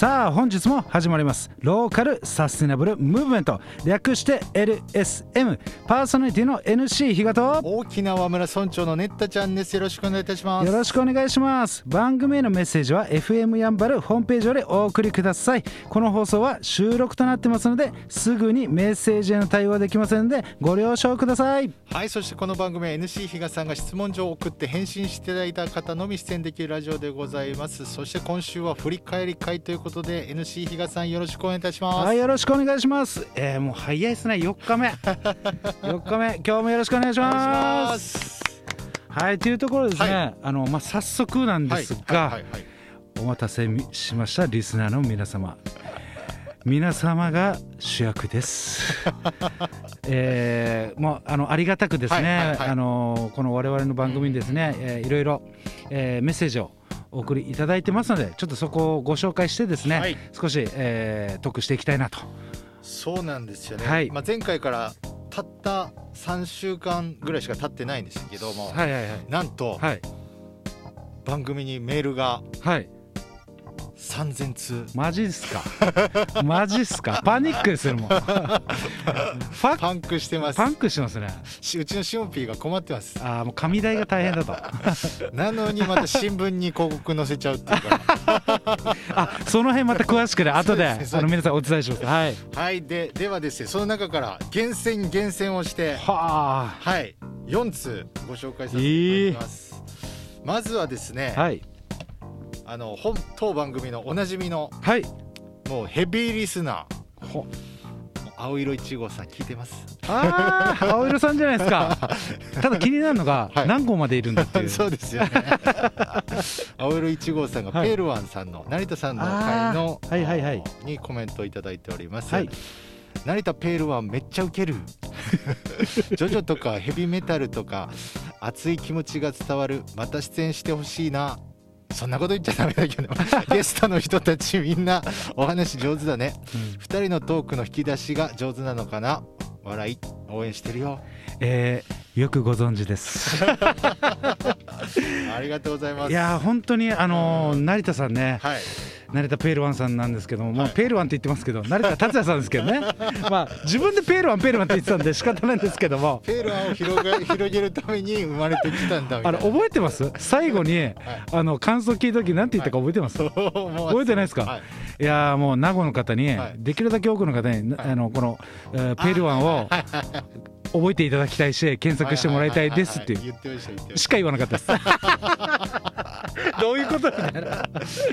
さあ本日も始まります。ローカルサステナブルムーブメント。略して LSM パーソナリティの NC 比嘉と。大きな和村村長のねったちゃんです。よろしくお願いいたします。よろしくお願いします。番組へのメッセージは FM やんばるホームページよりお送りください。この放送は収録となってますのですぐにメッセージへの対応はできませんのでご了承ください。はいそしてこの番組は NC 比嘉さんが質問状を送って返信していただいた方のみ出演できるラジオでございます。そして今週は振り返り会ということで NC 比嘉さんよろしくお願いいたします。はいよろしくお願いします。えー、もう早いですね。4日目。4日目。今日もよろしくお願いします。はいというところですね、はい。あのまあ早速なんですが、お待たせしましたリスナーの皆様。皆様が主役です。えー、もうあのありがたくですね、あのこの我々の番組にですね、えーいろいろ、えーメッセージをお送りいただいてますのでちょっとそこをご紹介してですね、はい。少し、えー、得していきたいなと。そうなんですよね、はい。まあ、前回からたった3週間ぐらいしか経ってないんですけども、はいはいはい。なんとはい。番組にメールがはい3000通。マジっすか？マジっすか？パニックですよもう。パンクしてます。パンクしてますね。しうちのシオンピーが困ってます。ああもう紙代が大変だと。なのにまた新聞に広告載せちゃうっていうか。らあその辺また詳しくね後でです。あの皆さんお伝えします。はい。はいでではですねその中から厳選厳選をしてははい4通ご紹介させていただきます、まずはですね、あはいあの本当番組のおなじみのはい。もうヘビーリスナー。ほ。青色1号さん聞いてます。ああ青色さんじゃないですか。ただ気になるのがはい。何号までいるんだっていう。そうですよね。青色1号さんが はい。ペールワンさんの成田さんの会のはいはいはい。にコメントをいただいております、はい成田ペールワンめっちゃウケる。ジョジョとかヘビメタルとか熱い気持ちが伝わる。また出演してほしいなそんなこと言っちゃダメだけど ゲストの人たちみんなお話上手だね。うん。2人のトークの引き出しが上手なのかな？笑い。応援してるよ。えーよくご存知です。ありがとうございます。いやー本当にあのー成田さんねはい成田ペールワンさんなんですけども、まあはいペールワンって言ってますけど成田達也さんですけどね。まあ自分でペールワンペールワンって言ってたんで仕方ないんですけども。ペールワンを広が広げるために生まれてきたんだみたいな。あの覚えてます？最後にあの感想聞いた時なんて言ったか覚えてます、覚覚えてないですか？はい。いやーもう名護の方に、はい。できるだけ多くの方に、はい。あのこの、えーペールワンを覚えていただきたいし検索してもらいたいですっていう。しか言わなかったです。どういうことみたいなた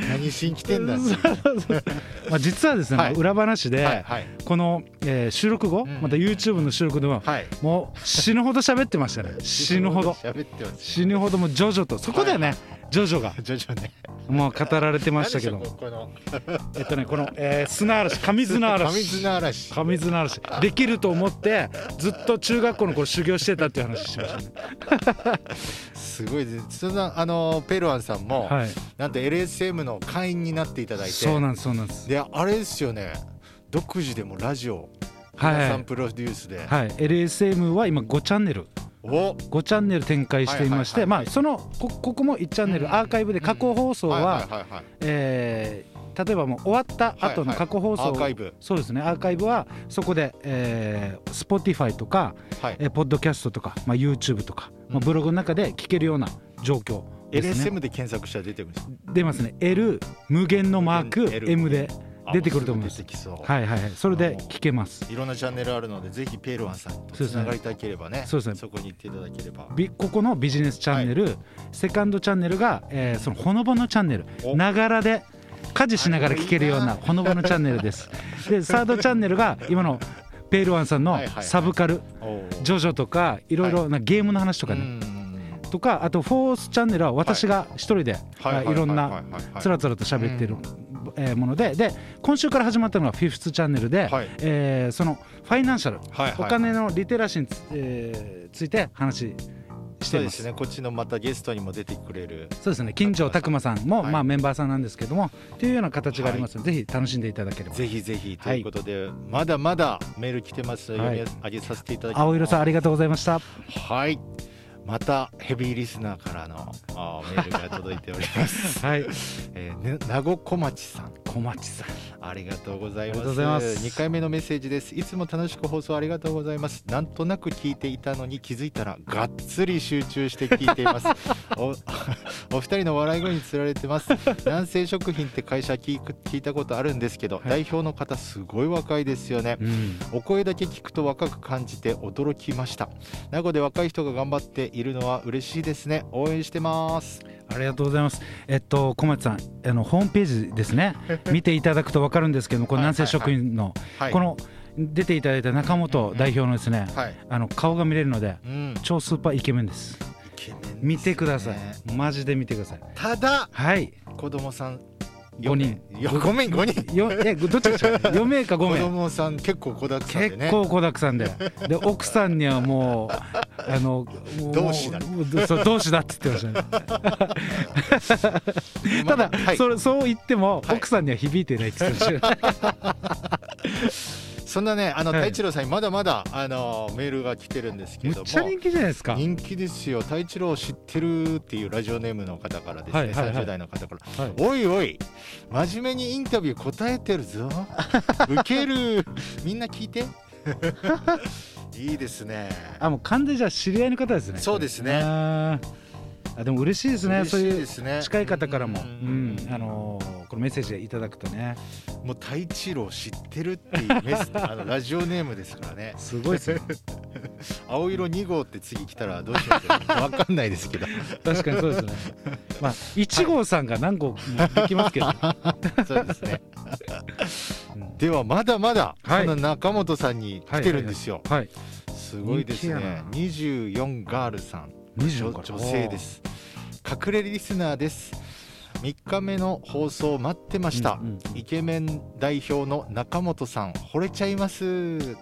何しに来てんだ まあ実はですね、はい。裏話で、はいはい。この、えー収録後、うん。また YouTube の収録でも、はい。もう死ぬほど喋ってましたね。死ぬほど喋ってます死ぬほどもうジョジョとそこだよね、ジョジョが。ジョジョねもう語られてましたけど何でしょうこの。えっとねこの、えー砂嵐神砂嵐。上綱嵐。神綱嵐。できると思ってずっと中学校の頃修行してたっていう話しましたね。すごいですそんなあのペールワンさんも、はい。なんと LSM の会員になっていただいて。そうなんですそうなんです。であれですよね。独自でもラジオはい。皆さんプロデュースで、はい。LSM は今5チャンネル。お5チャンネル展開していまして、まあそのこここも1チャンネル、うんアーカイブで過去放送は、例えばもう終わった後の過去放送、アーカイブ。そうですねアーカイブはそこで、えー、Spotify とか、はい。えー、ポッドキャストとか、まあ、YouTube とか、まあ、うんブログの中で聞けるような状況ですね。LSM で検索したら出てくるんです出ますね。L 無限のマーク M で出てくると思います。はいはいはい。それで聞けます。いろんなチャンネルあるのでぜひペールワンさんとつながりたければねそうですね。そこに行っていただければ。びここのビジネスチャンネル、セカンドチャンネルが、えーそのほのぼのチャンネルお。ながらで家事しながら聞けるようなほのぼのチャンネルです。でサードチャンネルが今のペールワンさんのはいはい。はいサブカルジョジョとかいろいろなゲームの話とかね、うんとかあとフォースチャンネルは私が一人で、いろんなつらつらと喋ってる、えーものでで今週から始まったのがフィフスチャンネルで、はい。えーそのファイナンシャル、はいはいお金のリテラシーにつ,、えーついて話していまそうですすね。こっちのまたゲストにも出てくれる。そうですね。金城拓磨さんも、はい。まあ、メンバーさんなんですけどもというような形がありますので、ぜひ楽しんでいただければ。ぜひぜひとはいいうことで、まだまだメール来てますのではい読み上げさせていただきます。青色さんありがとうございました。はいまたヘビーリスナーからのメールが届いております、はい。えーね、名護小町さん小小町さんありがとうございます。ありがとうございます。2回目のメッセージです。いつも楽しく放送ありがとうございます。なんとなく聞いていたのに気づいたらがっつり集中して聞いています。お お二人の笑い声につられてます。南西食品って会社聞く聞いたことあるんですけど、はい。代表の方すごい若いですよね。うん。お声だけ聞くと若く感じて驚きました。名護で若い人が頑張っているのは嬉しいですね。応援してますありがとうございます。えっと小松さん、あのホームページですね。見ていただくとわかるんですけども、この南西食品の、はいこの出ていただいた中本代表のですね、はいあの顔が見れるのでうん超スーパーイケメンです。イケメンね見てください。マジで見てください。ただはい。子供さん五人よごめん5人よえどっちでしょう。4名か5子名。供さん結構子だくさんでね結構子だくさんで、で奥さんにはもうあの 同志だ同志だって言ってましたね。ただ、はい。それそう言っても、はい。奥さんには響いてないって言ってました。ね。そんなねあのはい。太一郎さんにまだまだあのメールが来てるんですけむども。っちゃ人気じゃないですか。人気ですよ。太一郎知ってるっていうラジオネームの方からですね、はいはいはい。30代の方から。はい。おいおい真面目にインタビュー答えてるぞ。ウケる。みんな聞いていいですね。あもう完全にじゃあ知り合いの方ですね。そうですね。あでも嬉しいですね。嬉しいそういうですね近い方からも、ううん。ん、あのーこのメッセージいただくとね、もう太一郎知ってるっていうメス あのラジオネームですからね。すごいですね。青色2号って次来たらどうしようかわかんないですけど。確かにそうですね。まあ一号さんが何個もできますけど、そうですね。うんではまだまだはい。この中本さんに来てるんですよ、はい。すごいです人気やね24ガールさん。24女女性です。隠れリスナーです。3日目の放送待ってました、うんうんイケメン代表の中本さん惚れちゃいます。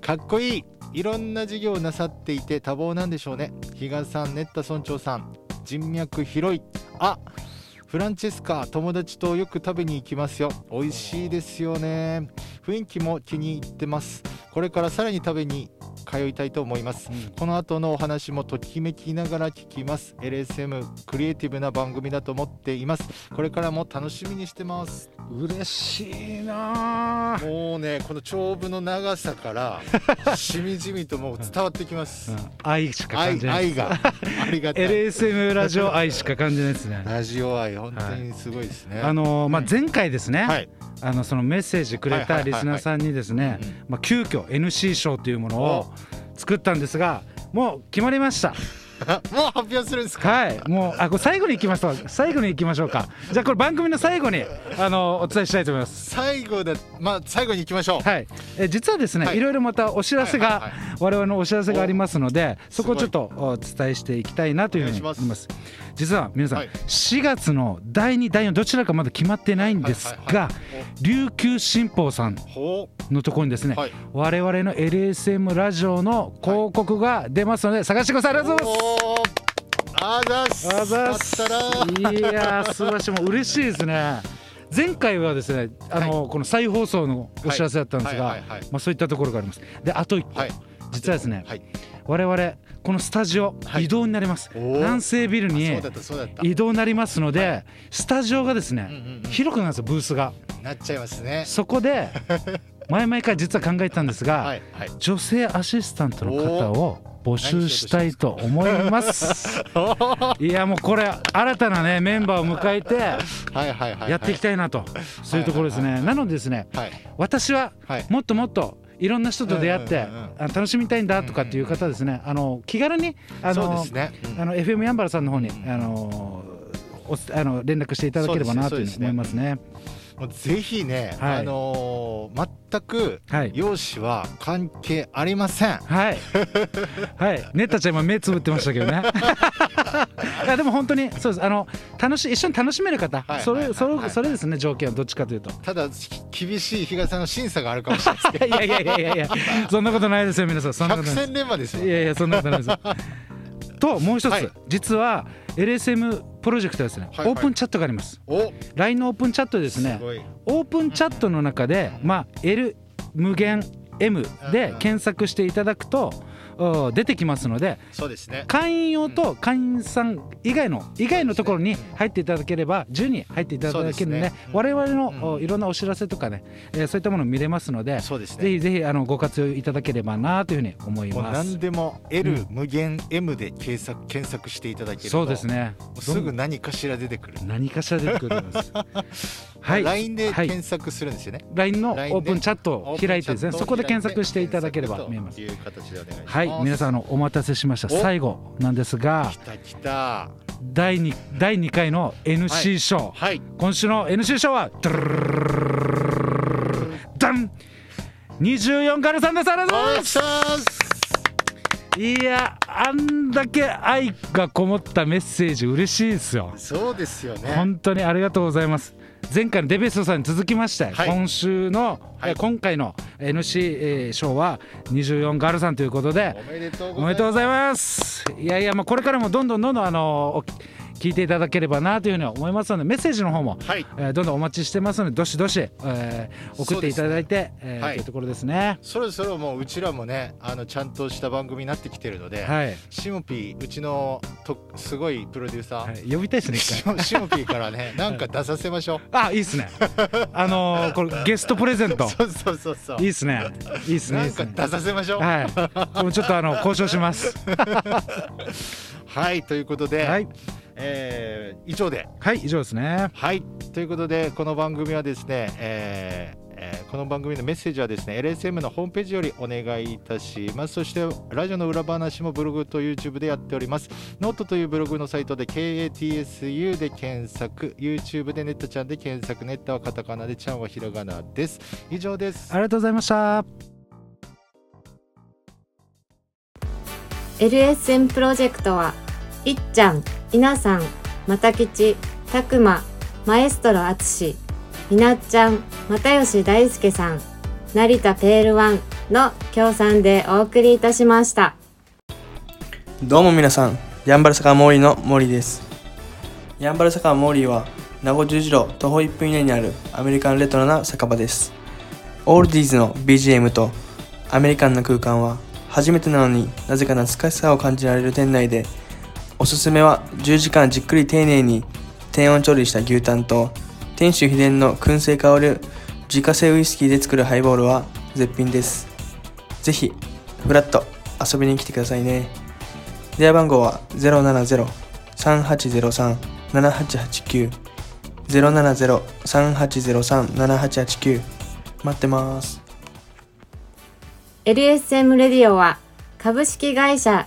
かっこいい。いろんな事業をなさっていて多忙なんでしょうね。比嘉さんネッタ村長さん人脈広い。あフランチェスカ友達とよく食べに行きますよ。美味しいですよね。雰囲気も気に入ってます。これからさらに食べに通いたいと思います。うん。この後のお話もときめきながら聞きます。LSM クリエイティブな番組だと思っています。これからも楽しみにしてます。嬉しいなあ。もうねこの長部の長さから しみじみともう伝わってきます。うん。愛しか感愛じない。愛が ありがたい。LSM ラジオ愛しか感じないですね。ラジオ愛本当にすごいですね、あのーまあうん。前回ですね、はい。あのそのメッセージくれたはいはいはいはい。リスナーさんにですねうん。まあ急遽 NC 賞というものを作ったんですがもう決まりました。もう発表するんですか？はい。もうあこれ最後に行きますわ最後に行きましょうか。じゃあこれ番組の最後にあのお伝えしたいと思います。最後だまあ最後に行きましょう。はい。え実はですね、はい。い、ろいろまたお知らせが、はいはいはい。我々のお知らせがありますのでおそこをちょっとお伝えしていきたいなというふうに思います実は皆さん、はい。4月の第2第4どちらかまだ決まってないんですがはいはいはい。琉球新報さんほのところにですね、うはい。我々の LSM ラジオの広告が出ますので探してください。ありがとうございます。あざっす。あざっす。いやー素晴らしいもう嬉しいですね。前回はですねあの、この再放送のお知らせだったんですが、はい。はい。はい。はい。まあ、そういったところがあります。であと一個、はい。実はですねはい我々このスタジオ、はい。移動になります。おー。南西ビルに移動になりますので、はい。スタジオがですね、うんうんうん。広くなるんですよブースが。なっちゃいますね。そこで 前々から実は考えてたんですが、はいはい。女性アシスタントの方を募集したいと思います。いやもうこれ新たなねメンバーを迎えてはいはいはいはい。やっていきたいなと。そういうところですね。なのでですねはい。私ははい。もっともっといろんな人と出会ってうんうん楽しみたいんだとかっていう方ですね。あの気軽にあのすね。うん。あの FM ヤンバルさんの方にうんあのおあの連絡していただければなというふうに思いますね。もうぜひねはいあのー全くはい容姿は関係ありませんはい。はい。ねったちゃん今目つぶってましたけどね。いやでも本当にそうです。あの楽しい一緒に楽しめる方、はいそれそれそれですね条件はどっちかというと。ただき厳しい日嘉さんの審査があるかもしれないですけ いやいやいやいやいやそんなことないですよ皆さんそんなことないです。いやいやそんなことないですよ。ともう一つ、はい実は LSM プロジェクトはですね、はいはい。オープンチャットがあります。お。LINE のオープンチャットですね。オープンチャットの中で、まあ、L 無限 FM で検索していただくとお出てきますのでそうですね会員用と会員さん以外の以外のところに入っていただければ順に入っていただけるので我々のいろんなお知らせとかね、えーそういったもの見れますのでそうですねぜひぜひあのご活用いただければなというふうに思いもうます何。でも L、うん無限 M で検索検索していただけるとそうですね。すぐ何かしら出てくる、何かしら出てくるんです。はい。LINE ではい検索するんですよね、LINE のオープンチャットを開いてですね、そこで検索していただければ見えます。という形でお願いしますはい、はい皆さんのお待たせしました。最後なんですが来た来た。第 2, 第2回の NC 賞、はい、今週の NC 賞はダン24からさんですありがとうございますいやあんだけ愛がこもったメッセージ嬉しいですよそうですよね本当にありがとうございます前回のデベストさんに続きまして、はい。今週の、はい。え今回の NC えー賞は24ガールさんということでおめでとうございます。いやいやまあこれからもどんどんどんどんあのお聞いていただければなというふうに思いますのでメッセージの方も、はい。えーどんどんお待ちしてますのでどしどし、えー送っていただいて、えーはい。というところですね。そろそろもううちらもねあのちゃんとした番組になってきてるので、はい、シモピーうちのとすごいプロデューサー、はい、呼びたいですね一回。シモピーからね なんか出させましょう、あいいっすね。あのー これゲストプレゼント。そうそうそうそう。いいっすね。いいっすねなんか出させましょう。はい。ちょっとあの交渉します。はいということで、はい。えー以上で。はい、以上ですね。はい。ということでこの番組はですね、えーえーこの番組のメッセージはですね LSM のホームページよりお願いいたします。そしてラジオの裏話もブログと YouTube でやっております。ノートというブログのサイトで KATSU で検索。YouTube でネットちゃんで検索。ネットはカタカナでちゃんはひらがなです。以上です。ありがとうございました。LSM プロジェクトはいっちゃん、いなさん、またきち、たくま、マエストロあつし、みなっちゃん、又吉大輔さん、成田ペールワンの協賛でお送りいたしました。どうも皆さん、ヤンバル坂モーリーの森です。ヤンバル坂モーリーは、名護十字路徒歩1分以内にあるアメリカンレトロな酒場です。オールディーズの BGM とアメリカンな空間は、初めてなのになぜか懐かしさを感じられる店内で、おすすめは10時間じっくり丁寧に低温調理した牛タンと、店主秘伝の燻製香る自家製ウイスキーで作るハイボールは絶品です。ぜひ、フラッと遊びに来てくださいね。電話番号は070-3803-7889 070-3803-7889待ってます。LSM レディオは株式会社